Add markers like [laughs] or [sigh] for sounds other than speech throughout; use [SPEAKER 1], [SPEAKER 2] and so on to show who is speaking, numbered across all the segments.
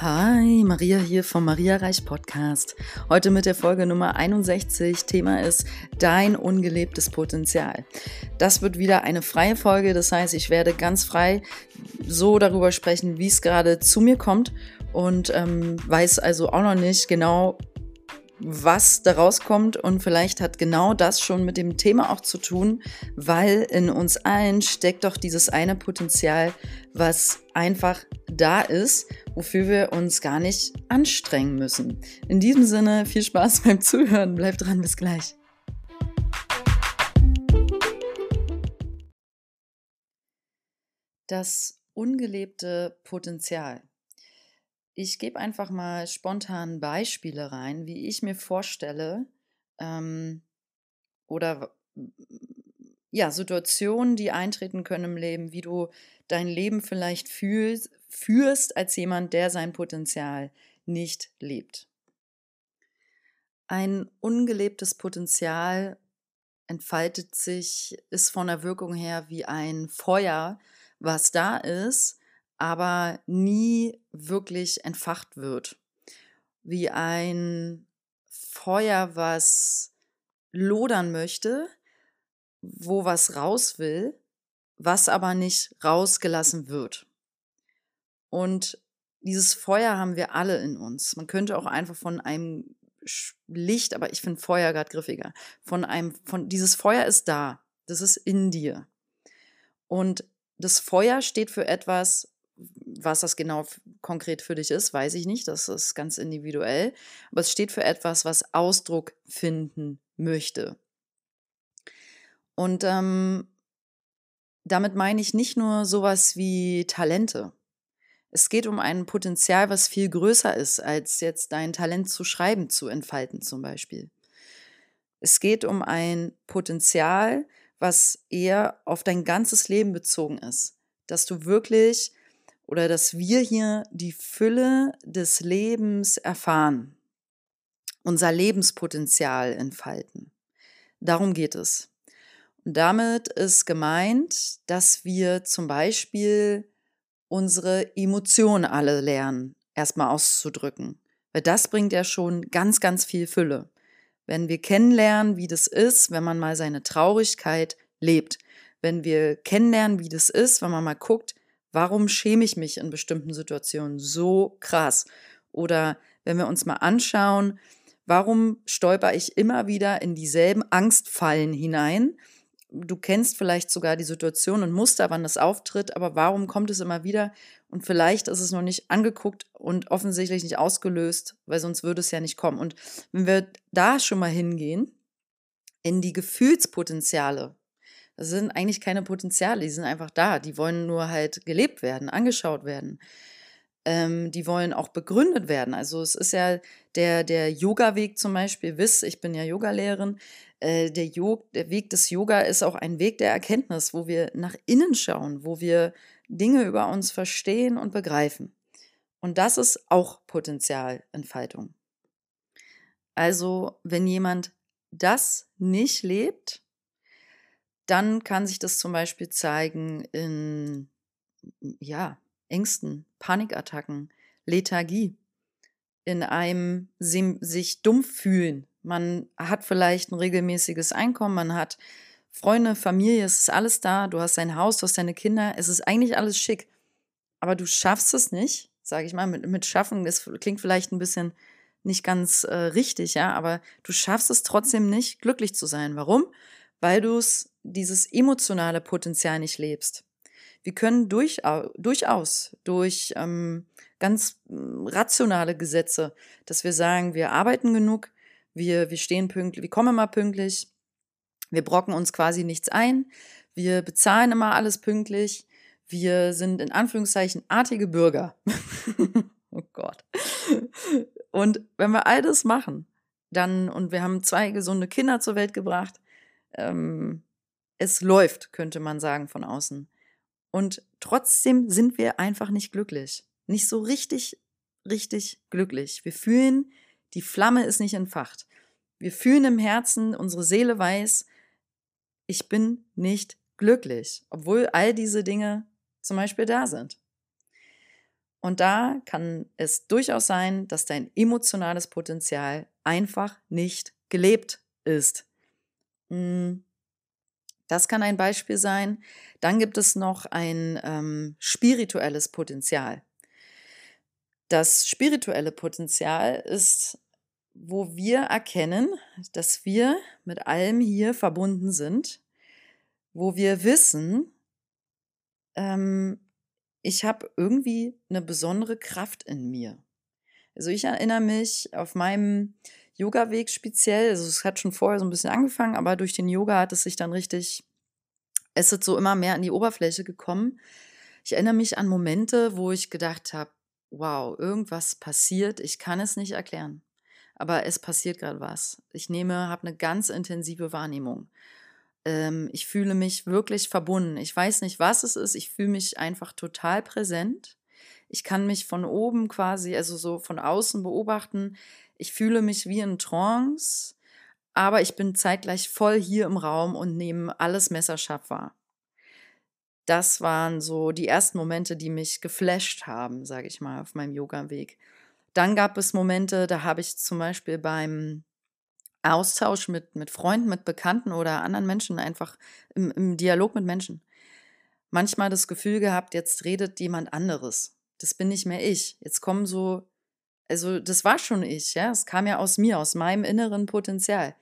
[SPEAKER 1] Hi, Maria hier vom Maria Reich Podcast. Heute mit der Folge Nummer 61. Thema ist dein ungelebtes Potenzial. Das wird wieder eine freie Folge, das heißt, ich werde ganz frei so darüber sprechen, wie es gerade zu mir kommt und ähm, weiß also auch noch nicht genau, was da rauskommt. Und vielleicht hat genau das schon mit dem Thema auch zu tun, weil in uns allen steckt doch dieses eine Potenzial, was einfach da ist, wofür wir uns gar nicht anstrengen müssen. In diesem Sinne, viel Spaß beim Zuhören. Bleibt dran, bis gleich. Das ungelebte Potenzial. Ich gebe einfach mal spontan Beispiele rein, wie ich mir vorstelle ähm, oder ja, Situationen, die eintreten können im Leben, wie du dein Leben vielleicht fühlst, führst als jemand, der sein Potenzial nicht lebt. Ein ungelebtes Potenzial entfaltet sich, ist von der Wirkung her wie ein Feuer, was da ist, aber nie wirklich entfacht wird. Wie ein Feuer, was lodern möchte, wo was raus will, was aber nicht rausgelassen wird. Und dieses Feuer haben wir alle in uns. Man könnte auch einfach von einem Licht, aber ich finde Feuer gerade griffiger. Von einem, von dieses Feuer ist da. Das ist in dir. Und das Feuer steht für etwas, was das genau konkret für dich ist, weiß ich nicht. Das ist ganz individuell. Aber es steht für etwas, was Ausdruck finden möchte. Und ähm, damit meine ich nicht nur sowas wie Talente. Es geht um ein Potenzial, was viel größer ist, als jetzt dein Talent zu schreiben zu entfalten zum Beispiel. Es geht um ein Potenzial, was eher auf dein ganzes Leben bezogen ist. Dass du wirklich oder dass wir hier die Fülle des Lebens erfahren, unser Lebenspotenzial entfalten. Darum geht es. Und damit ist gemeint, dass wir zum Beispiel unsere Emotionen alle lernen, erstmal auszudrücken. Weil das bringt ja schon ganz, ganz viel Fülle. Wenn wir kennenlernen, wie das ist, wenn man mal seine Traurigkeit lebt. Wenn wir kennenlernen, wie das ist, wenn man mal guckt, Warum schäme ich mich in bestimmten Situationen so krass? Oder wenn wir uns mal anschauen, warum stolper ich immer wieder in dieselben Angstfallen hinein? Du kennst vielleicht sogar die Situation und Muster, wann das auftritt, aber warum kommt es immer wieder? Und vielleicht ist es noch nicht angeguckt und offensichtlich nicht ausgelöst, weil sonst würde es ja nicht kommen. Und wenn wir da schon mal hingehen, in die Gefühlspotenziale sind eigentlich keine Potenziale, die sind einfach da. Die wollen nur halt gelebt werden, angeschaut werden. Ähm, die wollen auch begründet werden. Also es ist ja der, der Yoga-Weg zum Beispiel, Wiss, ich bin ja Yogalehrerin, äh, der, Yog der Weg des Yoga ist auch ein Weg der Erkenntnis, wo wir nach innen schauen, wo wir Dinge über uns verstehen und begreifen. Und das ist auch Potenzialentfaltung. Also, wenn jemand das nicht lebt, dann kann sich das zum Beispiel zeigen in ja, Ängsten, Panikattacken, Lethargie, in einem sich dumm fühlen. Man hat vielleicht ein regelmäßiges Einkommen, man hat Freunde, Familie, es ist alles da, du hast dein Haus, du hast deine Kinder, es ist eigentlich alles schick. Aber du schaffst es nicht, sage ich mal, mit, mit Schaffen, das klingt vielleicht ein bisschen nicht ganz äh, richtig, ja, aber du schaffst es trotzdem nicht, glücklich zu sein. Warum? Weil du es dieses emotionale Potenzial nicht lebst. Wir können durchaus, durchaus durch ähm, ganz hm, rationale Gesetze, dass wir sagen, wir arbeiten genug, wir, wir stehen pünktlich, wir kommen immer pünktlich, wir brocken uns quasi nichts ein, wir bezahlen immer alles pünktlich, wir sind in Anführungszeichen artige Bürger. [laughs] oh Gott. Und wenn wir all das machen, dann, und wir haben zwei gesunde Kinder zur Welt gebracht, ähm, es läuft, könnte man sagen von außen. Und trotzdem sind wir einfach nicht glücklich. Nicht so richtig, richtig glücklich. Wir fühlen, die Flamme ist nicht entfacht. Wir fühlen im Herzen, unsere Seele weiß, ich bin nicht glücklich, obwohl all diese Dinge zum Beispiel da sind. Und da kann es durchaus sein, dass dein emotionales Potenzial einfach nicht gelebt ist. Hm, das kann ein Beispiel sein. Dann gibt es noch ein ähm, spirituelles Potenzial. Das spirituelle Potenzial ist, wo wir erkennen, dass wir mit allem hier verbunden sind, wo wir wissen, ähm, ich habe irgendwie eine besondere Kraft in mir. Also ich erinnere mich auf meinem Yoga-Weg speziell, also es hat schon vorher so ein bisschen angefangen, aber durch den Yoga hat es sich dann richtig, es ist so immer mehr an die Oberfläche gekommen. Ich erinnere mich an Momente, wo ich gedacht habe, wow, irgendwas passiert, ich kann es nicht erklären, aber es passiert gerade was. Ich nehme, habe eine ganz intensive Wahrnehmung. Ähm, ich fühle mich wirklich verbunden. Ich weiß nicht, was es ist. Ich fühle mich einfach total präsent. Ich kann mich von oben quasi, also so von außen beobachten. Ich fühle mich wie in Trance, aber ich bin zeitgleich voll hier im Raum und nehme alles messerscharf wahr. Das waren so die ersten Momente, die mich geflasht haben, sage ich mal, auf meinem Yoga-Weg. Dann gab es Momente, da habe ich zum Beispiel beim Austausch mit, mit Freunden, mit Bekannten oder anderen Menschen, einfach im, im Dialog mit Menschen. Manchmal das Gefühl gehabt, jetzt redet jemand anderes. Das bin nicht mehr ich. Jetzt kommen so, also das war schon ich, ja. Es kam ja aus mir, aus meinem inneren Potenzial.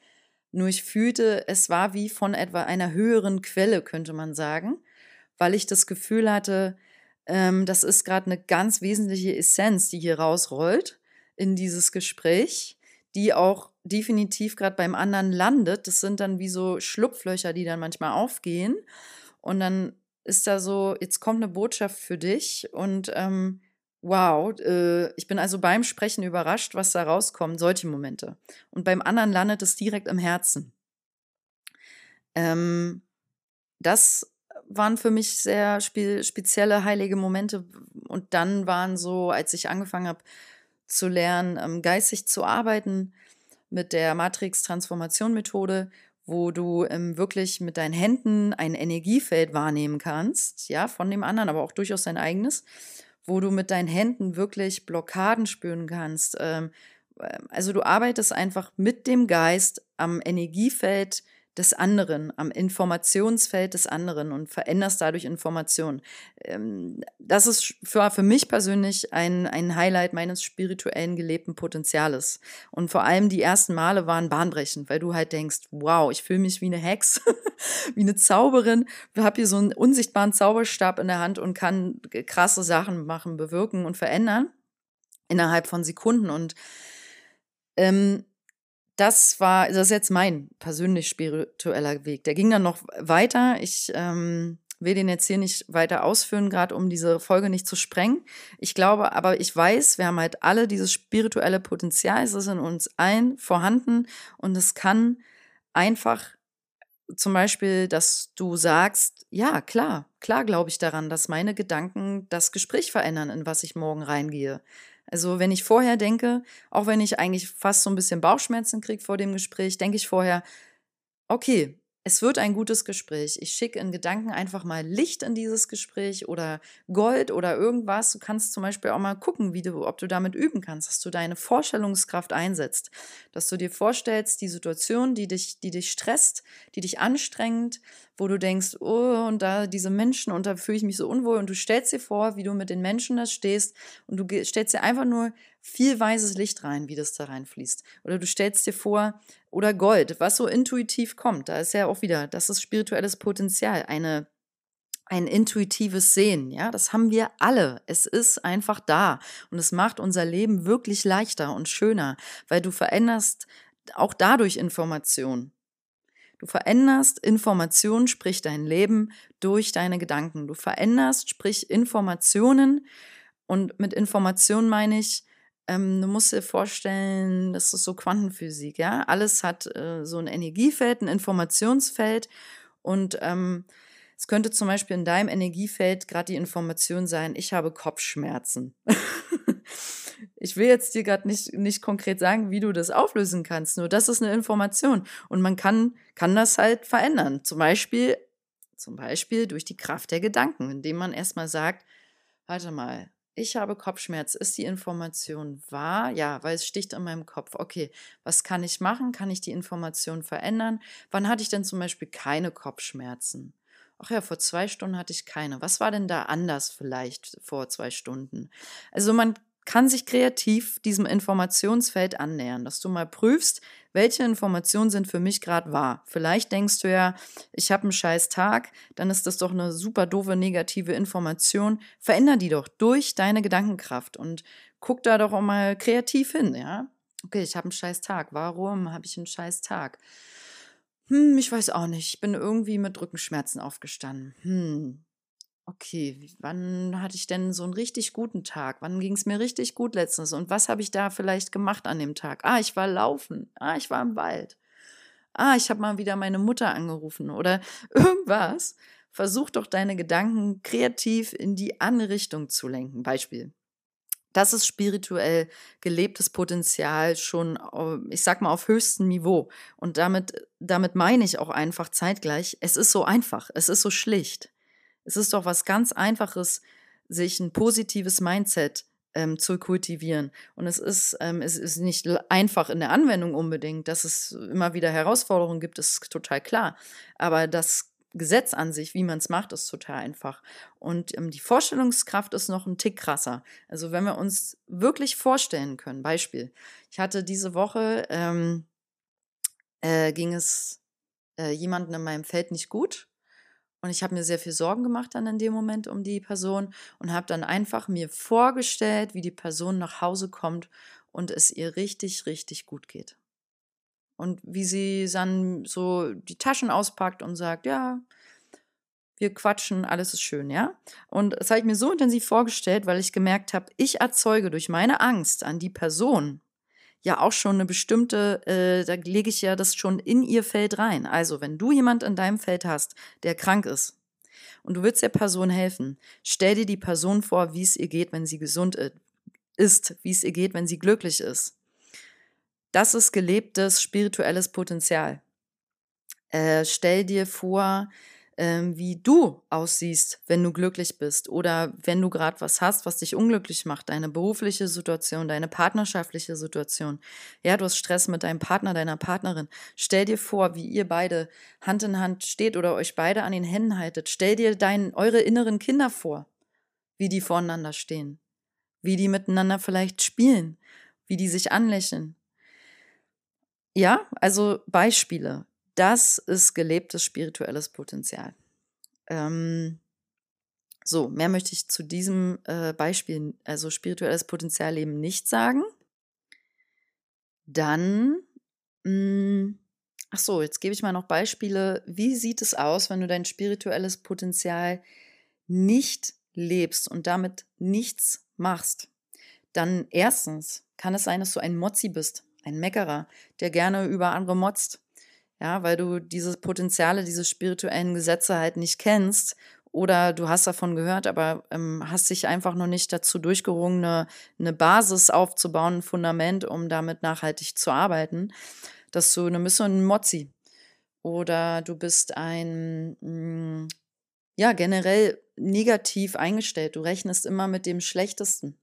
[SPEAKER 1] Nur ich fühlte, es war wie von etwa einer höheren Quelle, könnte man sagen, weil ich das Gefühl hatte, ähm, das ist gerade eine ganz wesentliche Essenz, die hier rausrollt in dieses Gespräch, die auch definitiv gerade beim anderen landet. Das sind dann wie so Schlupflöcher, die dann manchmal aufgehen. Und dann ist da so, jetzt kommt eine Botschaft für dich und ähm, wow, äh, ich bin also beim Sprechen überrascht, was da rauskommt, solche Momente. Und beim anderen landet es direkt im Herzen. Ähm, das waren für mich sehr spe spezielle heilige Momente. Und dann waren so, als ich angefangen habe zu lernen, ähm, geistig zu arbeiten, mit der Matrix-Transformation-Methode, wo du ähm, wirklich mit deinen Händen ein Energiefeld wahrnehmen kannst, ja, von dem anderen, aber auch durchaus dein eigenes, wo du mit deinen Händen wirklich Blockaden spüren kannst. Ähm, ähm also du arbeitest einfach mit dem Geist am Energiefeld des anderen, am Informationsfeld des anderen und veränderst dadurch Informationen. Ähm, das ist für, für mich persönlich ein, ein Highlight meines spirituellen gelebten Potenziales. Und vor allem die ersten Male waren bahnbrechend, weil du halt denkst, wow, ich fühle mich wie eine Hex, [laughs] wie eine Zauberin, habe hier so einen unsichtbaren Zauberstab in der Hand und kann krasse Sachen machen, bewirken und verändern innerhalb von Sekunden. Und ähm, das war, das ist jetzt mein persönlich spiritueller Weg. Der ging dann noch weiter. Ich ähm, will den jetzt hier nicht weiter ausführen, gerade um diese Folge nicht zu sprengen. Ich glaube, aber ich weiß, wir haben halt alle dieses spirituelle Potenzial. Es ist in uns allen vorhanden und es kann einfach zum Beispiel, dass du sagst, ja, klar, klar glaube ich daran, dass meine Gedanken das Gespräch verändern, in was ich morgen reingehe. Also wenn ich vorher denke, auch wenn ich eigentlich fast so ein bisschen Bauchschmerzen kriege vor dem Gespräch, denke ich vorher, okay, es wird ein gutes Gespräch. Ich schicke in Gedanken einfach mal Licht in dieses Gespräch oder Gold oder irgendwas. Du kannst zum Beispiel auch mal gucken, wie du, ob du damit üben kannst, dass du deine Vorstellungskraft einsetzt, dass du dir vorstellst, die Situation, die dich, die dich stresst, die dich anstrengt, wo du denkst, oh, und da diese Menschen und da fühle ich mich so unwohl und du stellst dir vor, wie du mit den Menschen da stehst und du stellst dir einfach nur viel weißes Licht rein, wie das da reinfließt. Oder du stellst dir vor, oder Gold, was so intuitiv kommt. Da ist ja auch wieder, das ist spirituelles Potenzial, eine ein intuitives Sehen, ja, das haben wir alle. Es ist einfach da und es macht unser Leben wirklich leichter und schöner, weil du veränderst auch dadurch Informationen. Du veränderst Informationen, sprich dein Leben durch deine Gedanken. Du veränderst, sprich Informationen und mit Informationen meine ich ähm, du musst dir vorstellen, das ist so Quantenphysik, ja. Alles hat äh, so ein Energiefeld, ein Informationsfeld und ähm, es könnte zum Beispiel in deinem Energiefeld gerade die Information sein, ich habe Kopfschmerzen. [laughs] ich will jetzt dir gerade nicht, nicht konkret sagen, wie du das auflösen kannst, nur das ist eine Information. Und man kann, kann das halt verändern. Zum Beispiel, zum Beispiel durch die Kraft der Gedanken, indem man erstmal sagt, warte mal, ich habe Kopfschmerz. Ist die Information wahr? Ja, weil es sticht in meinem Kopf. Okay, was kann ich machen? Kann ich die Information verändern? Wann hatte ich denn zum Beispiel keine Kopfschmerzen? Ach ja, vor zwei Stunden hatte ich keine. Was war denn da anders vielleicht vor zwei Stunden? Also man kann sich kreativ diesem Informationsfeld annähern, dass du mal prüfst, welche Informationen sind für mich gerade wahr. Vielleicht denkst du ja, ich habe einen scheiß Tag, dann ist das doch eine super doofe negative Information. Veränder die doch durch deine Gedankenkraft und guck da doch auch mal kreativ hin, ja? Okay, ich habe einen scheiß Tag. Warum habe ich einen scheiß Tag? Hm, ich weiß auch nicht. Ich bin irgendwie mit Rückenschmerzen aufgestanden. Hm, Okay, wann hatte ich denn so einen richtig guten Tag? Wann ging es mir richtig gut letztens? Und was habe ich da vielleicht gemacht an dem Tag? Ah, ich war laufen. Ah, ich war im Wald. Ah, ich habe mal wieder meine Mutter angerufen oder [laughs] irgendwas. Versuch doch deine Gedanken kreativ in die andere Richtung zu lenken. Beispiel. Das ist spirituell gelebtes Potenzial schon, ich sag mal, auf höchstem Niveau. Und damit, damit meine ich auch einfach zeitgleich, es ist so einfach, es ist so schlicht. Es ist doch was ganz Einfaches, sich ein positives Mindset ähm, zu kultivieren. Und es ist, ähm, es ist nicht einfach in der Anwendung unbedingt, dass es immer wieder Herausforderungen gibt, ist total klar. Aber das Gesetz an sich, wie man es macht, ist total einfach. Und ähm, die Vorstellungskraft ist noch ein Tick krasser. Also wenn wir uns wirklich vorstellen können, Beispiel, ich hatte diese Woche, ähm, äh, ging es äh, jemandem in meinem Feld nicht gut und ich habe mir sehr viel Sorgen gemacht dann in dem Moment um die Person und habe dann einfach mir vorgestellt, wie die Person nach Hause kommt und es ihr richtig, richtig gut geht. Und wie sie dann so die Taschen auspackt und sagt, ja, wir quatschen, alles ist schön, ja? Und das habe ich mir so intensiv vorgestellt, weil ich gemerkt habe, ich erzeuge durch meine Angst an die Person ja auch schon eine bestimmte, äh, da lege ich ja das schon in ihr Feld rein. Also, wenn du jemand in deinem Feld hast, der krank ist und du willst der Person helfen, stell dir die Person vor, wie es ihr geht, wenn sie gesund ist, wie es ihr geht, wenn sie glücklich ist. Das ist gelebtes spirituelles Potenzial. Äh, stell dir vor, ähm, wie du aussiehst, wenn du glücklich bist oder wenn du gerade was hast, was dich unglücklich macht, deine berufliche Situation, deine partnerschaftliche Situation. Ja, du hast Stress mit deinem Partner, deiner Partnerin. Stell dir vor, wie ihr beide Hand in Hand steht oder euch beide an den Händen haltet. Stell dir dein, eure inneren Kinder vor, wie die voreinander stehen, wie die miteinander vielleicht spielen, wie die sich anlächeln. Ja, also Beispiele das ist gelebtes spirituelles Potenzial. Ähm, so, mehr möchte ich zu diesem äh, Beispiel, also spirituelles Potenzial eben nicht sagen. Dann, mh, hm, ach so, jetzt gebe ich mal noch Beispiele. Wie sieht es aus, wenn du dein spirituelles Potenzial nicht lebst und damit nichts machst? Dann erstens kann es sein, dass du ein Mozzi bist, ein Meckerer, der gerne über andere motzt ja, weil du diese Potenziale, diese spirituellen Gesetze halt nicht kennst oder du hast davon gehört, aber ähm, hast dich einfach noch nicht dazu durchgerungen, eine, eine Basis aufzubauen, ein Fundament, um damit nachhaltig zu arbeiten, dass du eine bist ein Mozzi oder du bist ein mh, mm, ja generell negativ eingestellt. Du rechnest immer mit dem Schlechtesten,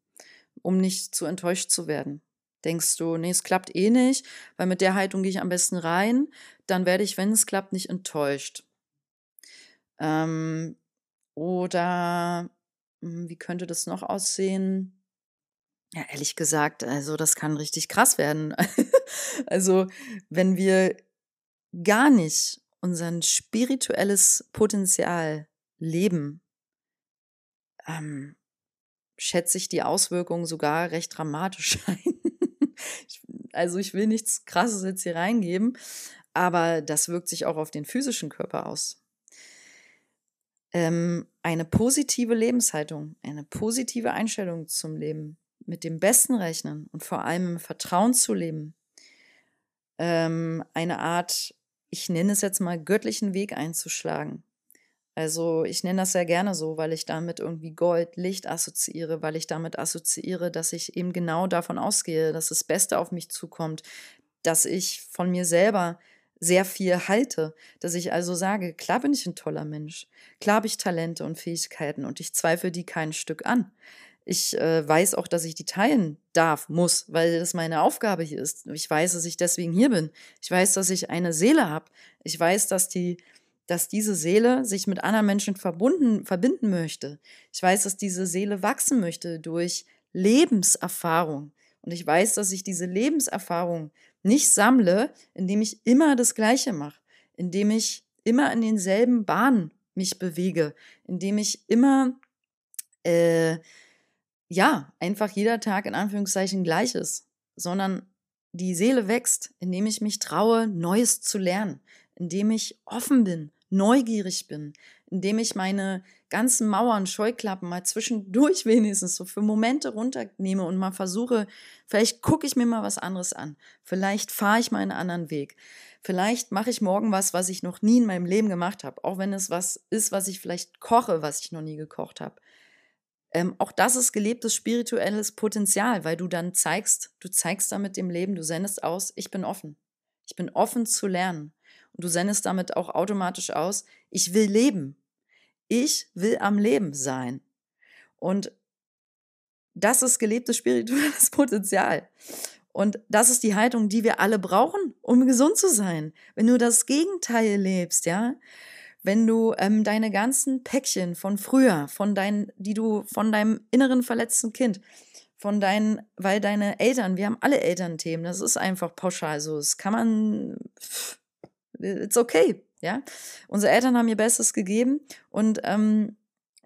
[SPEAKER 1] um nicht zu enttäuscht zu werden. Denkst du, nee, es klappt eh nicht, weil mit der Haltung gehe ich am besten rein, dann werde ich, wenn es klappt, nicht enttäuscht. Ähm, oder hm, wie könnte das noch aussehen? Ja, ehrlich gesagt, also das kann richtig krass werden. [laughs] also wenn wir gar nicht unser spirituelles Potenzial leben, ähm, schätze ich die Auswirkungen sogar recht dramatisch [laughs] ein. Also ich will nichts Krasses jetzt hier reingeben, aber das wirkt sich auch auf den physischen Körper aus. Ähm, eine positive Lebenshaltung, eine positive Einstellung zum Leben, mit dem Besten rechnen und vor allem im Vertrauen zu leben. Ähm, eine Art, ich nenne es jetzt mal, göttlichen Weg einzuschlagen. Also ich nenne das sehr gerne so, weil ich damit irgendwie Gold, Licht assoziiere, weil ich damit assoziiere, dass ich eben genau davon ausgehe, dass das Beste auf mich zukommt, dass ich von mir selber sehr viel halte, dass ich also sage, klar bin ich ein toller Mensch, klar habe ich Talente und Fähigkeiten und ich zweifle die kein Stück an. Ich äh, weiß auch, dass ich die teilen darf, muss, weil das meine Aufgabe hier ist. Ich weiß, dass ich deswegen hier bin. Ich weiß, dass ich eine Seele habe. Ich weiß, dass die, dass diese Seele sich mit anderen Menschen verbunden, verbinden möchte. Ich weiß, dass diese Seele wachsen möchte durch Lebenserfahrung. Und ich weiß, dass ich diese Lebenserfahrung nicht sammle, indem ich immer das Gleiche mache, indem ich immer in denselben Bahnen mich bewege, indem ich immer äh, ja, einfach jeder Tag in Anführungszeichen gleich ist, sondern die Seele wächst, indem ich mich traue, Neues zu lernen, indem ich offen bin, neugierig bin, indem ich meine ganzen Mauern, Scheuklappen mal zwischendurch [laughs] wenigstens so für Momente runternehme und mal versuche, vielleicht gucke ich mir mal was anderes an, vielleicht fahre ich mal einen anderen Weg, vielleicht mache ich morgen was, was ich noch nie in meinem Leben gemacht habe, auch wenn es was ist, was ich vielleicht koche, was ich noch nie gekocht habe. Ähm, auch das ist gelebtes spirituelles Potenzial, weil du dann zeigst, du zeigst damit dem Leben, du sendest aus, ich bin offen. Ich bin offen zu lernen. Du sendest damit auch automatisch aus, ich will leben. Ich will am Leben sein. Und das ist gelebtes spirituelles [laughs] Potenzial. Und das ist die Haltung, die wir alle brauchen, um gesund zu sein. Wenn du das Gegenteil lebst, ja, wenn du ähm, deine ganzen Päckchen von früher, von deinen, die du von deinem inneren verletzten Kind, von deinen, weil deine Eltern, wir haben alle Elternthemen, das ist einfach pauschal so, das kann man, it's okay, ja. Unsere Eltern haben ihr Bestes gegeben und ähm,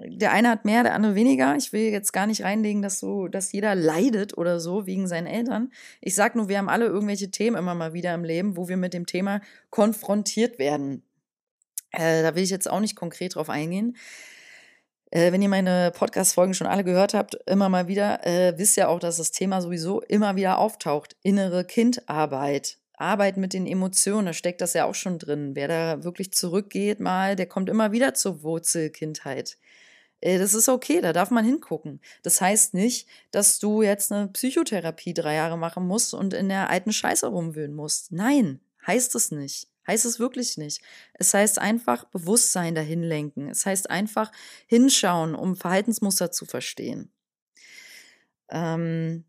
[SPEAKER 1] der eine hat mehr, der andere weniger. Ich will jetzt gar nicht reinlegen, dass so, dass jeder leidet oder so wegen seinen Eltern. Ich sag nur, wir haben alle irgendwelche Themen immer mal wieder im Leben, wo wir mit dem Thema konfrontiert werden. Äh, da will ich jetzt auch nicht konkret drauf eingehen. Äh, wenn ihr meine Podcast-Folgen schon alle gehört habt, immer mal wieder, äh, wisst ihr auch, dass das Thema sowieso immer wieder auftaucht. Innere Kindarbeit. Arbeit mit den Emotionen, da steckt das ja auch schon drin. Wer da wirklich zurückgeht mal, der kommt immer wieder zur Wurzelkindheit. Äh, das ist okay, da darf man hingucken. Das heißt nicht, dass du jetzt eine Psychotherapie drei Jahre machen musst und in der alten Scheiße rumwühlen musst. Nein, heißt es nicht. Heißt es wirklich nicht. Es heißt einfach Bewusstsein dahin lenken. Es heißt einfach hinschauen, um Verhaltensmuster zu verstehen. Ähm,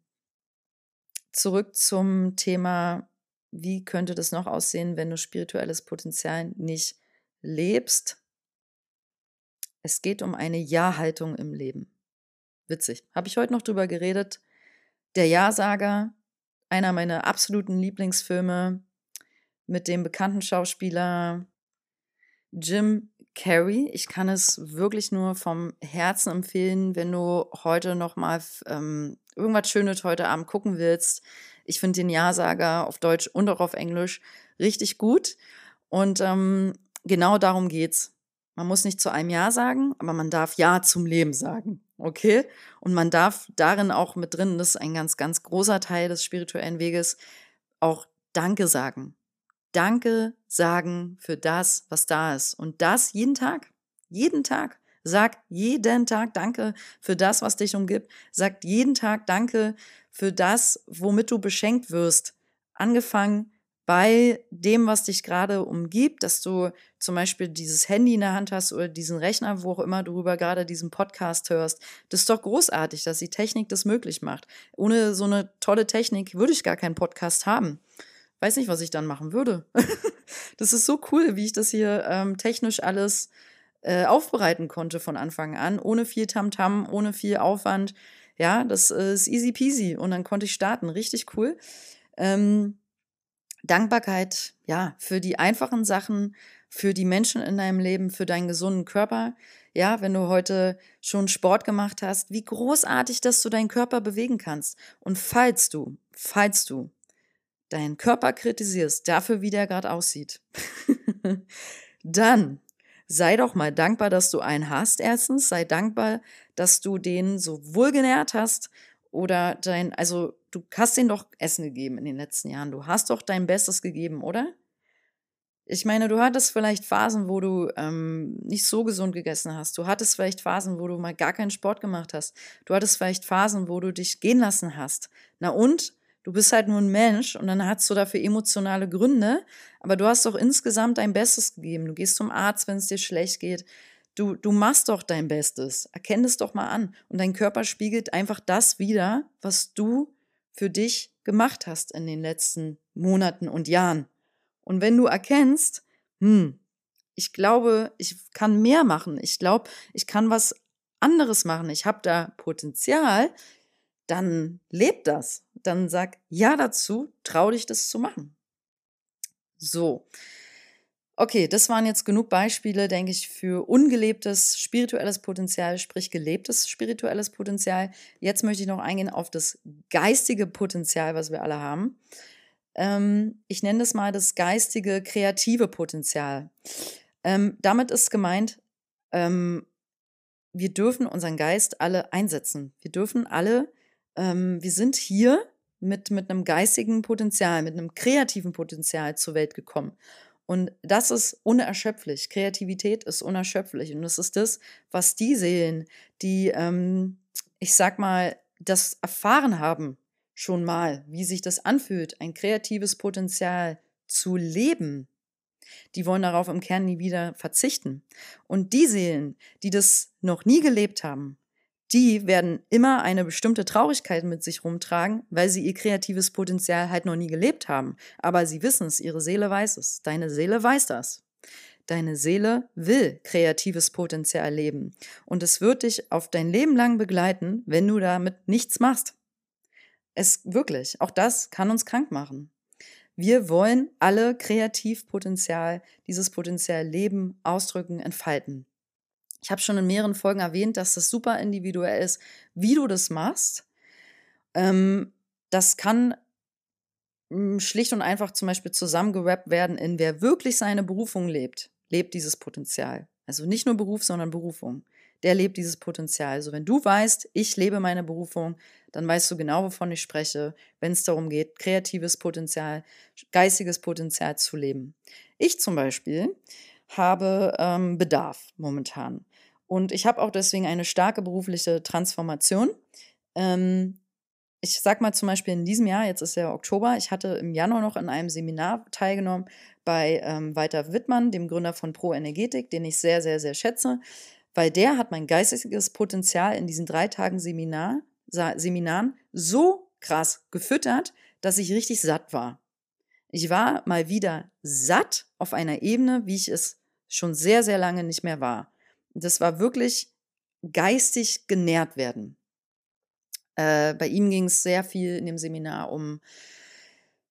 [SPEAKER 1] zurück zum Thema, wie könnte das noch aussehen, wenn du spirituelles Potenzial nicht lebst? Es geht um eine Ja-Haltung im Leben. Witzig. Habe ich heute noch drüber geredet. Der Ja-Sager, einer meiner absoluten Lieblingsfilme, mit dem bekannten Schauspieler Jim Carrey. Ich kann es wirklich nur vom Herzen empfehlen, wenn du heute noch mal ähm, irgendwas Schönes heute Abend gucken willst. Ich finde den Ja-Sager auf Deutsch und auch auf Englisch richtig gut. Und ähm, genau darum geht's. Man muss nicht zu einem Ja sagen, aber man darf Ja zum Leben sagen. Okay? Und man darf darin auch mit drin, das ist ein ganz, ganz großer Teil des spirituellen Weges, auch Danke sagen. Danke sagen für das, was da ist. Und das jeden Tag. Jeden Tag. Sag jeden Tag Danke für das, was dich umgibt. Sag jeden Tag Danke für das, womit du beschenkt wirst. Angefangen bei dem, was dich gerade umgibt, dass du zum Beispiel dieses Handy in der Hand hast oder diesen Rechner, wo auch immer du über gerade diesen Podcast hörst. Das ist doch großartig, dass die Technik das möglich macht. Ohne so eine tolle Technik würde ich gar keinen Podcast haben weiß nicht, was ich dann machen würde. [laughs] das ist so cool, wie ich das hier ähm, technisch alles äh, aufbereiten konnte von Anfang an, ohne viel Tamtam, -Tam, ohne viel Aufwand. Ja, das äh, ist easy peasy und dann konnte ich starten. Richtig cool. Ähm, Dankbarkeit, ja, für die einfachen Sachen, für die Menschen in deinem Leben, für deinen gesunden Körper. Ja, wenn du heute schon Sport gemacht hast, wie großartig, dass du deinen Körper bewegen kannst. Und falls du, falls du deinen Körper kritisierst dafür, wie der gerade aussieht, [laughs] dann sei doch mal dankbar, dass du einen hast. Erstens, sei dankbar, dass du den so wohlgenährt hast oder dein, also du hast den doch Essen gegeben in den letzten Jahren. Du hast doch dein Bestes gegeben, oder? Ich meine, du hattest vielleicht Phasen, wo du ähm, nicht so gesund gegessen hast. Du hattest vielleicht Phasen, wo du mal gar keinen Sport gemacht hast. Du hattest vielleicht Phasen, wo du dich gehen lassen hast. Na und? Du bist halt nur ein Mensch und dann hast du dafür emotionale Gründe, aber du hast doch insgesamt dein Bestes gegeben. Du gehst zum Arzt, wenn es dir schlecht geht. Du, du machst doch dein Bestes. Erkenn es doch mal an. Und dein Körper spiegelt einfach das wieder, was du für dich gemacht hast in den letzten Monaten und Jahren. Und wenn du erkennst, hm, ich glaube, ich kann mehr machen. Ich glaube, ich kann was anderes machen. Ich habe da Potenzial. Dann lebt das. Dann sag ja dazu, trau dich das zu machen. So. Okay, das waren jetzt genug Beispiele, denke ich, für ungelebtes spirituelles Potenzial, sprich gelebtes spirituelles Potenzial. Jetzt möchte ich noch eingehen auf das geistige Potenzial, was wir alle haben. Ähm, ich nenne das mal das geistige, kreative Potenzial. Ähm, damit ist gemeint, ähm, wir dürfen unseren Geist alle einsetzen. Wir dürfen alle, ähm, wir sind hier mit, mit einem geistigen Potenzial, mit einem kreativen Potenzial zur Welt gekommen. Und das ist unerschöpflich. Kreativität ist unerschöpflich. Und das ist das, was die Seelen, die, ähm, ich sag mal, das erfahren haben, schon mal, wie sich das anfühlt, ein kreatives Potenzial zu leben, die wollen darauf im Kern nie wieder verzichten. Und die Seelen, die das noch nie gelebt haben, die werden immer eine bestimmte Traurigkeit mit sich rumtragen, weil sie ihr kreatives Potenzial halt noch nie gelebt haben. Aber sie wissen es, ihre Seele weiß es. Deine Seele weiß das. Deine Seele will kreatives Potenzial leben. Und es wird dich auf dein Leben lang begleiten, wenn du damit nichts machst. Es wirklich, auch das kann uns krank machen. Wir wollen alle Kreativpotenzial, dieses Potenzial leben, ausdrücken, entfalten. Ich habe schon in mehreren Folgen erwähnt, dass das super individuell ist, wie du das machst. Ähm, das kann hm, schlicht und einfach zum Beispiel zusammengerappt werden in wer wirklich seine Berufung lebt, lebt dieses Potenzial. Also nicht nur Beruf, sondern Berufung. Der lebt dieses Potenzial. Also wenn du weißt, ich lebe meine Berufung, dann weißt du genau, wovon ich spreche, wenn es darum geht, kreatives Potenzial, geistiges Potenzial zu leben. Ich zum Beispiel habe ähm, Bedarf momentan. Und ich habe auch deswegen eine starke berufliche Transformation. Ähm, ich sag mal zum Beispiel in diesem Jahr, jetzt ist ja Oktober, ich hatte im Januar noch in einem Seminar teilgenommen bei ähm, Walter Wittmann, dem Gründer von Pro Energetik, den ich sehr, sehr, sehr schätze, weil der hat mein geistiges Potenzial in diesen drei Tagen Seminar, Seminaren so krass gefüttert, dass ich richtig satt war. Ich war mal wieder satt auf einer Ebene, wie ich es schon sehr, sehr lange nicht mehr war. Das war wirklich geistig genährt werden. Äh, bei ihm ging es sehr viel in dem Seminar um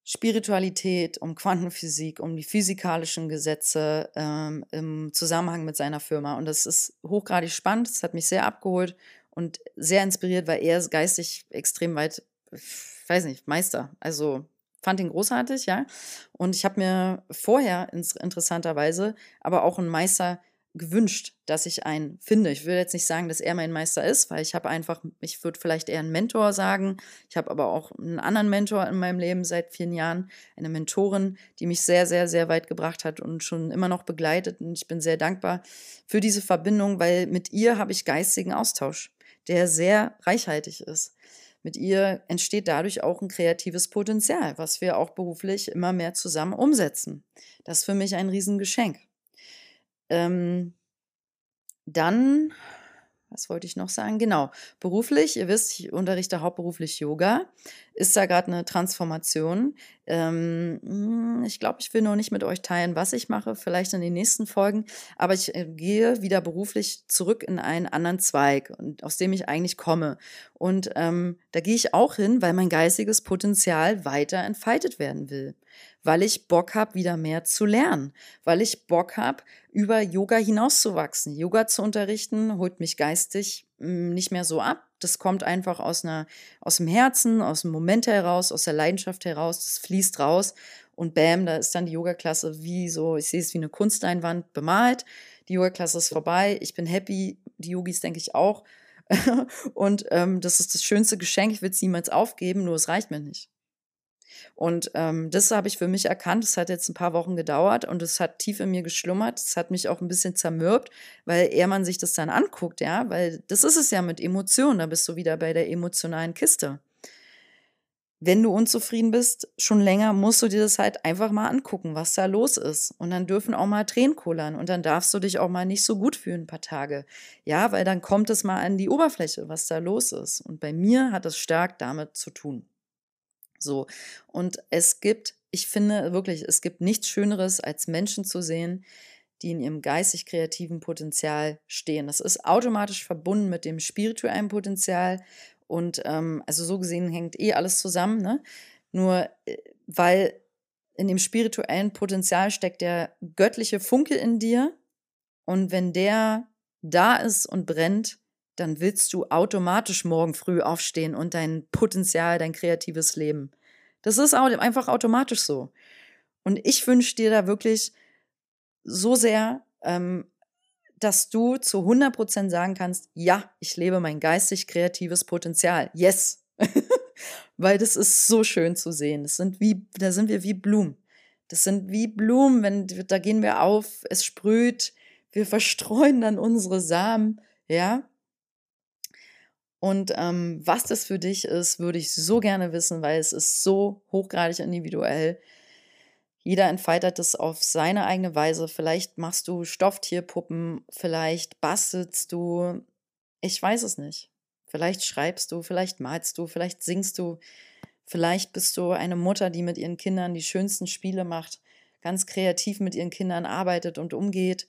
[SPEAKER 1] Spiritualität, um Quantenphysik, um die physikalischen Gesetze ähm, im Zusammenhang mit seiner Firma. Und das ist hochgradig spannend. Das hat mich sehr abgeholt und sehr inspiriert, weil er ist geistig extrem weit, ich weiß nicht, Meister. Also fand ihn großartig, ja. Und ich habe mir vorher interessanterweise aber auch einen Meister gewünscht, dass ich einen finde. Ich will jetzt nicht sagen, dass er mein Meister ist, weil ich habe einfach, ich würde vielleicht eher einen Mentor sagen. Ich habe aber auch einen anderen Mentor in meinem Leben seit vielen Jahren, eine Mentorin, die mich sehr, sehr, sehr weit gebracht hat und schon immer noch begleitet. Und ich bin sehr dankbar für diese Verbindung, weil mit ihr habe ich geistigen Austausch, der sehr reichhaltig ist. Mit ihr entsteht dadurch auch ein kreatives Potenzial, was wir auch beruflich immer mehr zusammen umsetzen. Das ist für mich ein Riesengeschenk. Ähm, dann, was wollte ich noch sagen? Genau, beruflich, ihr wisst, ich unterrichte hauptberuflich Yoga. Ist da gerade eine Transformation. Ähm, hm, ich glaube, ich will noch nicht mit euch teilen, was ich mache, vielleicht in den nächsten Folgen, aber ich äh, gehe wieder beruflich zurück in einen anderen Zweig, aus dem ich eigentlich komme. Und ähm, da gehe ich auch hin, weil mein geistiges Potenzial weiter entfaltet werden will weil ich Bock habe, wieder mehr zu lernen, weil ich Bock habe, über Yoga hinauszuwachsen. Yoga zu unterrichten holt mich geistig hm, nicht mehr so ab. Das kommt einfach aus, einer, aus dem Herzen, aus dem Moment heraus, aus der Leidenschaft heraus. Das fließt raus und bam, da ist dann die Yoga-Klasse wie so, ich sehe es wie eine Kunstleinwand bemalt. Die Yoga-Klasse ist vorbei. Ich bin happy. Die Yogis denke ich auch. [laughs] und ähm, das ist das schönste Geschenk. Ich will es niemals aufgeben, nur es reicht mir nicht. Und ähm, das habe ich für mich erkannt. Es hat jetzt ein paar Wochen gedauert und es hat tief in mir geschlummert. Es hat mich auch ein bisschen zermürbt, weil eher man sich das dann anguckt, ja, weil das ist es ja mit Emotionen. Da bist du wieder bei der emotionalen Kiste. wenn du unzufrieden bist, schon länger, musst du dir das halt einfach mal angucken, was da los ist. Und dann dürfen auch mal Tränen kullern und dann darfst du dich auch mal nicht so gut fühlen ein paar Tage. Ja, weil dann kommt es mal an die Oberfläche, was da los ist. Und bei mir hat es stark damit zu tun. So. Und es gibt, ich finde wirklich, es gibt nichts Schöneres, als Menschen zu sehen, die in ihrem geistig kreativen Potenzial stehen. Das ist automatisch verbunden mit dem spirituellen Potenzial, und ähm, also so gesehen hängt eh alles zusammen. Ne? Nur äh, weil in dem spirituellen Potenzial steckt der göttliche Funke in dir. Und wenn der da ist und brennt, dann willst du automatisch morgen früh aufstehen und dein Potenzial, dein kreatives Leben. Das ist einfach automatisch so. Und ich wünsche dir da wirklich so sehr, ähm, dass du zu 100% sagen kannst, ja, ich lebe mein geistig kreatives Potenzial. Yes. [laughs] Weil das ist so schön zu sehen. Das sind wie, da sind wir wie Blumen. Das sind wie Blumen, wenn, da gehen wir auf, es sprüht, wir verstreuen dann unsere Samen, ja. Und ähm, was das für dich ist, würde ich so gerne wissen, weil es ist so hochgradig individuell. Jeder entfaltet es auf seine eigene Weise. Vielleicht machst du Stofftierpuppen, vielleicht bastelst du, ich weiß es nicht. Vielleicht schreibst du, vielleicht malst du, vielleicht singst du, vielleicht bist du eine Mutter, die mit ihren Kindern die schönsten Spiele macht, ganz kreativ mit ihren Kindern arbeitet und umgeht.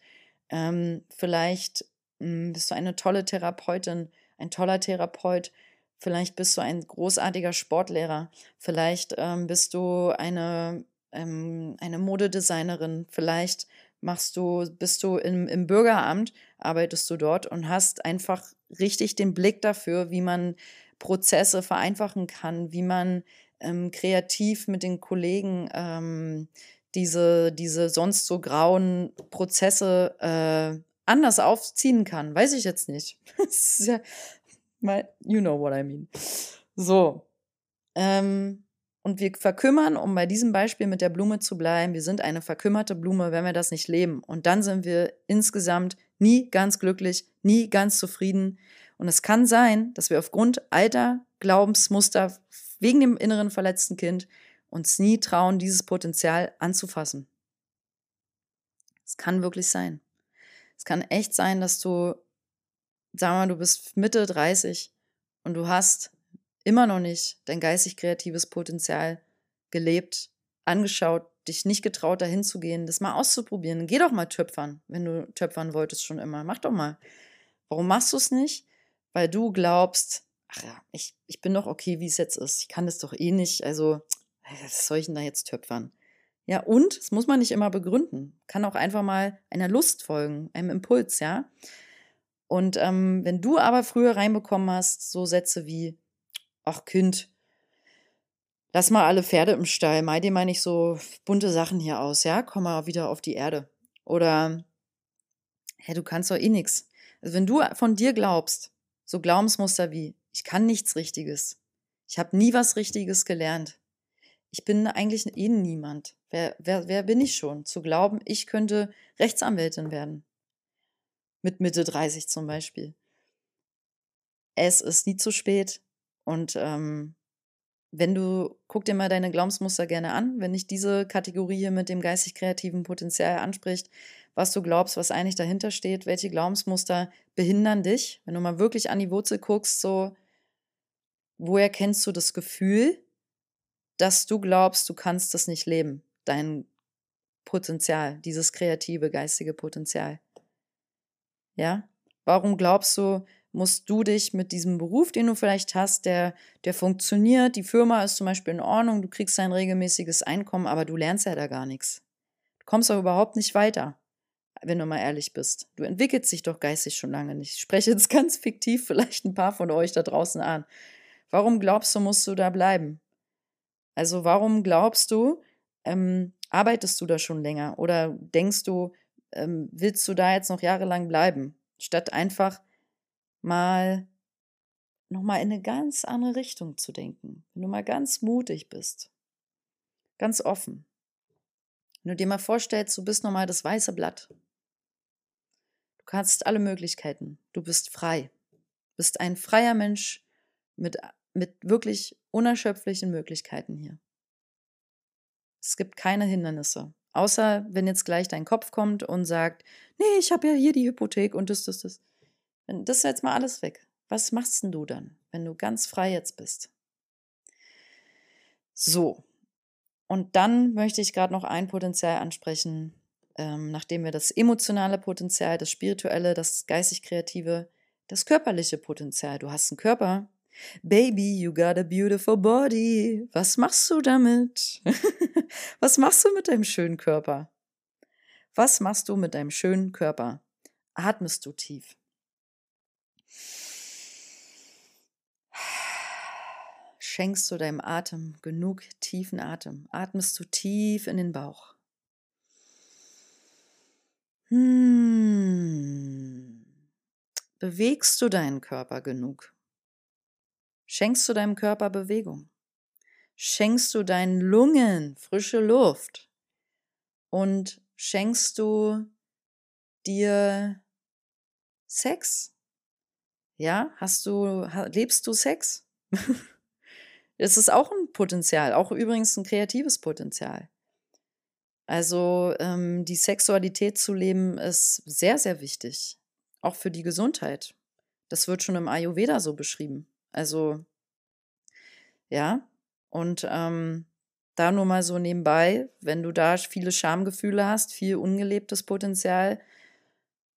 [SPEAKER 1] Ähm, vielleicht mh, hm, bist du eine tolle Therapeutin, ein toller Therapeut. Vielleicht bist du ein großartiger Sportlehrer. Vielleicht ähm, bist du eine ähm, eine Modedesignerin, vielleicht machst du, bist du im, im Bürgeramt, arbeitest du dort und hast einfach richtig den Blick dafür, wie man Prozesse vereinfachen kann, wie man ähm, kreativ mit den Kollegen ähm, diese, diese sonst so grauen Prozesse äh, anders aufziehen kann. Weiß ich jetzt nicht. [laughs] you know what I mean. So. Ähm, und wir verkümmern, um bei diesem Beispiel mit der Blume zu bleiben, wir sind eine verkümmerte Blume, wenn wir das nicht leben. Und dann sind wir insgesamt nie ganz glücklich, nie ganz zufrieden. Und es kann sein, dass wir aufgrund alter Glaubensmuster wegen dem inneren verletzten Kind uns nie trauen, dieses Potenzial anzufassen. Es kann wirklich sein. Es kann echt sein, dass du, wir mal, du bist Mitte 30 und du hast immer noch nicht dein geistig kreatives Potenzial gelebt, angeschaut, dich nicht getraut, dahin zu gehen, das mal auszuprobieren. Geh doch mal töpfern, wenn du töpfern wolltest schon immer. Mach doch mal. Warum machst du es nicht? Weil du glaubst, ach ja, ich, ich bin doch okay, wie es jetzt ist. Ich kann das doch eh nicht. Also, was soll ich denn da jetzt töpfern? Ja, und, das muss man nicht immer begründen. Kann auch einfach mal einer Lust folgen, einem Impuls, ja. Und ähm, wenn du aber früher reinbekommen hast, so Sätze wie, ach Kind, lass mal alle Pferde im Stall, mal dir mal nicht so bunte Sachen hier aus, ja, komm mal wieder auf die Erde. Oder, ja, du kannst doch eh nichts. Also wenn du von dir glaubst, so Glaubensmuster wie, ich kann nichts Richtiges, ich habe nie was Richtiges gelernt, ich bin eigentlich eh niemand. Wer, wer, wer bin ich schon? Zu glauben, ich könnte Rechtsanwältin werden. Mit Mitte 30 zum Beispiel. Es ist nie zu spät. Und ähm, wenn du, guck dir mal deine Glaubensmuster gerne an, wenn dich diese Kategorie hier mit dem geistig-kreativen Potenzial anspricht, was du glaubst, was eigentlich dahinter steht, welche Glaubensmuster behindern dich, wenn du mal wirklich an die Wurzel guckst, so, woher kennst du das Gefühl, dass du glaubst, du kannst das nicht leben, dein Potenzial, dieses kreative, geistige Potenzial? Ja? Warum glaubst du, musst du dich mit diesem Beruf, den du vielleicht hast, der, der funktioniert, die Firma ist zum Beispiel in Ordnung, du kriegst ein regelmäßiges Einkommen, aber du lernst ja da gar nichts. Du kommst auch überhaupt nicht weiter, wenn du mal ehrlich bist. Du entwickelst dich doch geistig schon lange nicht. Ich spreche jetzt [laughs] ganz fiktiv vielleicht ein paar von euch da draußen an. Warum glaubst du, musst du da bleiben? Also warum glaubst du, ähm, arbeitest du da schon länger? Oder denkst du, ähm, willst du da jetzt noch jahrelang bleiben? Statt einfach mal nochmal in eine ganz andere Richtung zu denken. Wenn du mal ganz mutig bist, ganz offen. Wenn du dir mal vorstellst, du bist nochmal das weiße Blatt. Du hast alle Möglichkeiten. Du bist frei. Du bist ein freier Mensch mit mit wirklich unerschöpflichen Möglichkeiten hier. Es gibt keine Hindernisse. Außer wenn jetzt gleich dein Kopf kommt und sagt, nee, ich habe ja hier die Hypothek und das, das, das. Das ist jetzt mal alles weg. Was machst denn du dann, wenn du ganz frei jetzt bist? So. Und dann möchte ich gerade noch ein Potenzial ansprechen, ähm, nachdem wir das emotionale Potenzial, das spirituelle, das geistig-kreative, das körperliche Potenzial, du hast einen Körper. Baby, you got a beautiful body. Was machst du damit? [laughs] Was machst du mit deinem schönen Körper? Was machst du mit deinem schönen Körper? Atmest du tief? Schenkst du deinem Atem genug tiefen Atem? Atmest du tief in den Bauch? Hm. Bewegst du deinen Körper genug? Schenkst du deinem Körper Bewegung? Schenkst du deinen Lungen frische Luft? Und schenkst du dir Sex? Ja, hast du, lebst du Sex? [laughs] Es ist auch ein Potenzial, auch übrigens ein kreatives Potenzial. Also ähm, die Sexualität zu leben ist sehr, sehr wichtig, auch für die Gesundheit. Das wird schon im Ayurveda so beschrieben. Also ja, und ähm, da nur mal so nebenbei, wenn du da viele Schamgefühle hast, viel ungelebtes Potenzial,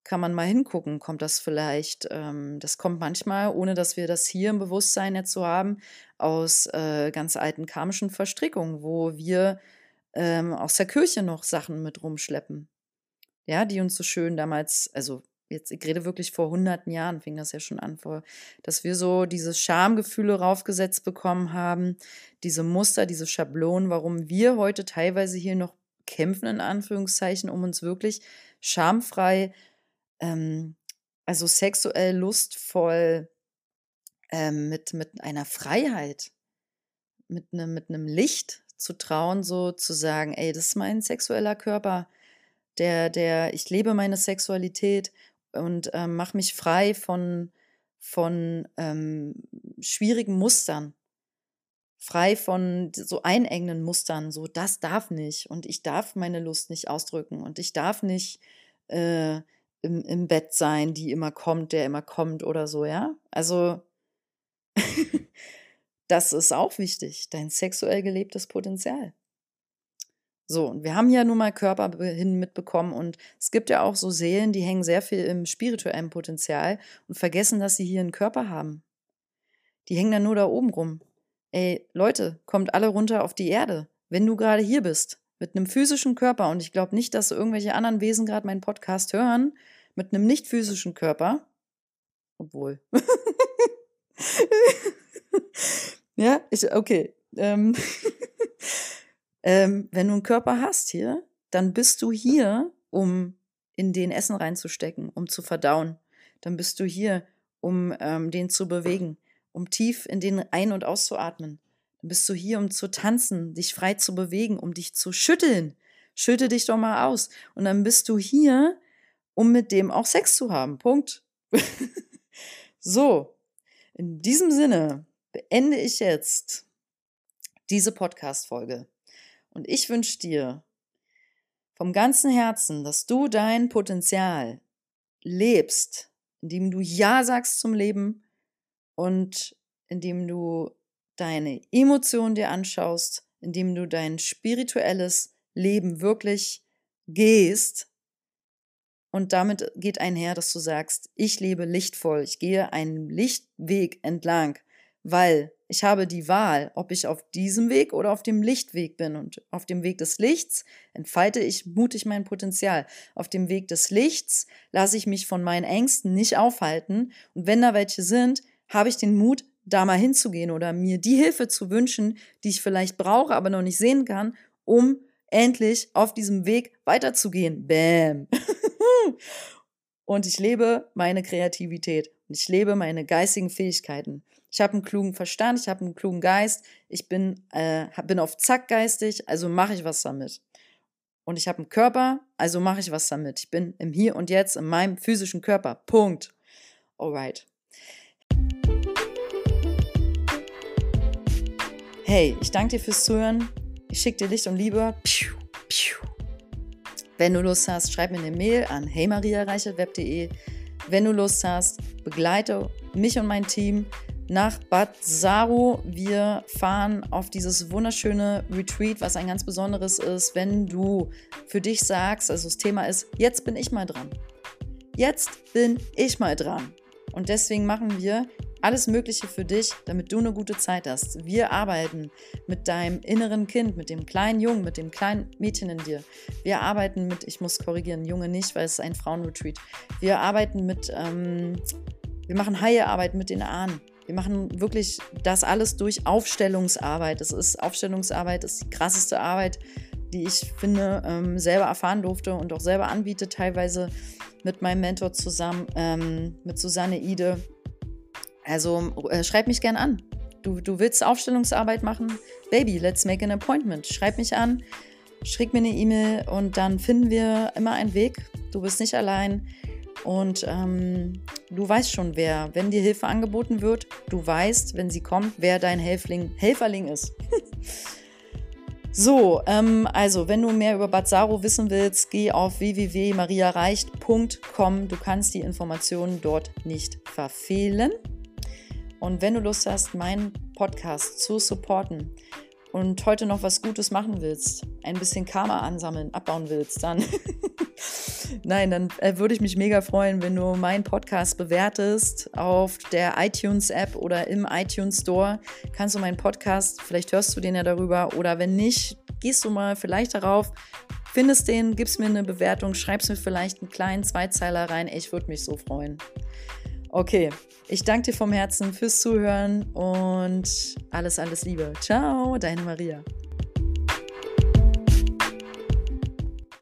[SPEAKER 1] kann man mal hingucken, kommt das vielleicht, ähm, das kommt manchmal, ohne dass wir das hier im Bewusstsein jetzt so haben, aus äh, ganz alten karmischen Verstrickungen, wo wir ähm, aus der Kirche noch Sachen mit rumschleppen. Ja, die uns so schön damals, also jetzt, ich rede wirklich vor hunderten Jahren, fing das ja schon an, vor, dass wir so diese Schamgefühle raufgesetzt bekommen haben, diese Muster, diese Schablonen, warum wir heute teilweise hier noch kämpfen, in Anführungszeichen, um uns wirklich schamfrei, ähm, also sexuell lustvoll, ähm, mit, mit einer Freiheit, mit einem mit Licht zu trauen, so zu sagen, ey, das ist mein sexueller Körper, der, der, ich lebe meine Sexualität und ähm, mache mich frei von, von ähm, schwierigen Mustern, frei von so einengenden Mustern, so das darf nicht und ich darf meine Lust nicht ausdrücken und ich darf nicht äh, im, im Bett sein, die immer kommt, der immer kommt oder so, ja. Also [laughs] das ist auch wichtig, dein sexuell gelebtes Potenzial. So, und wir haben ja nun mal Körper hin mitbekommen und es gibt ja auch so Seelen, die hängen sehr viel im spirituellen Potenzial und vergessen, dass sie hier einen Körper haben. Die hängen dann nur da oben rum. Ey, Leute, kommt alle runter auf die Erde. Wenn du gerade hier bist, mit einem physischen Körper, und ich glaube nicht, dass irgendwelche anderen Wesen gerade meinen Podcast hören, mit einem nicht physischen Körper, obwohl. [laughs] ja, ich, okay. Ähm, [laughs] ähm, wenn du einen Körper hast hier, dann bist du hier, um in den Essen reinzustecken, um zu verdauen. Dann bist du hier, um ähm, den zu bewegen, um tief in den ein- und auszuatmen. Dann bist du hier, um zu tanzen, dich frei zu bewegen, um dich zu schütteln. Schütte dich doch mal aus. Und dann bist du hier, um mit dem auch Sex zu haben. Punkt. [laughs] so, in diesem Sinne beende ich jetzt diese Podcast-Folge. Und ich wünsche dir vom ganzen Herzen, dass du dein Potenzial lebst, indem du Ja sagst zum Leben und indem du deine Emotionen dir anschaust, indem du dein spirituelles Leben wirklich gehst. Und damit geht einher, dass du sagst, ich lebe lichtvoll, ich gehe einen Lichtweg entlang, weil ich habe die Wahl, ob ich auf diesem Weg oder auf dem Lichtweg bin. Und auf dem Weg des Lichts entfalte ich mutig mein Potenzial. Auf dem Weg des Lichts lasse ich mich von meinen Ängsten nicht aufhalten. Und wenn da welche sind, habe ich den Mut, da mal hinzugehen oder mir die Hilfe zu wünschen, die ich vielleicht brauche, aber noch nicht sehen kann, um endlich auf diesem Weg weiterzugehen. Bäm. [laughs] Und ich lebe meine Kreativität und ich lebe meine geistigen Fähigkeiten. Ich habe einen klugen Verstand, ich habe einen klugen Geist, ich bin, äh, bin auf Zack geistig, also mache ich was damit. Und ich habe einen Körper, also mache ich was damit. Ich bin im Hier und Jetzt in meinem physischen Körper. Punkt. Alright. Hey, ich danke dir fürs Zuhören. Ich schicke dir Licht und Liebe. Wenn du Lust hast, schreib mir eine Mail an heymariareichertweb.de. Wenn du Lust hast, begleite mich und mein Team nach Bad Saru. Wir fahren auf dieses wunderschöne Retreat, was ein ganz besonderes ist, wenn du für dich sagst, also das Thema ist, jetzt bin ich mal dran. Jetzt bin ich mal dran. Und deswegen machen wir alles Mögliche für dich, damit du eine gute Zeit hast. Wir arbeiten mit deinem inneren Kind, mit dem kleinen Jungen, mit dem kleinen Mädchen in dir. Wir arbeiten mit, ich muss korrigieren, Junge nicht, weil es ist ein Frauenretreat. Wir arbeiten mit, ähm, wir machen Haiearbeit mit den Ahnen. Wir machen wirklich das alles durch Aufstellungsarbeit. Das ist Aufstellungsarbeit, ist die krasseste Arbeit, die ich finde, ähm, selber erfahren durfte und auch selber anbiete, teilweise mit meinem Mentor zusammen, ähm, mit Susanne Ide. Also äh, schreib mich gern an. Du, du willst Aufstellungsarbeit machen? Baby, let's make an appointment. Schreib mich an, schick mir eine E-Mail und dann finden wir immer einen Weg. Du bist nicht allein. Und ähm, du weißt schon, wer, wenn dir Hilfe angeboten wird, du weißt, wenn sie kommt, wer dein Helfling, Helferling ist. [laughs] so, ähm, also, wenn du mehr über Bad Saro wissen willst, geh auf www.mariareicht.com. Du kannst die Informationen dort nicht verfehlen. Und wenn du Lust hast, meinen Podcast zu supporten, und heute noch was Gutes machen willst, ein bisschen Karma ansammeln, abbauen willst, dann [laughs] nein, dann äh, würde ich mich mega freuen, wenn du meinen Podcast bewertest auf der iTunes App oder im iTunes Store. Kannst du meinen Podcast, vielleicht hörst du den ja darüber oder wenn nicht, gehst du mal vielleicht darauf, findest den, gibst mir eine Bewertung, schreibst mir vielleicht einen kleinen Zweizeiler rein. Ich würde mich so freuen. Okay, ich danke dir vom Herzen fürs Zuhören und alles, alles Liebe. Ciao, deine Maria.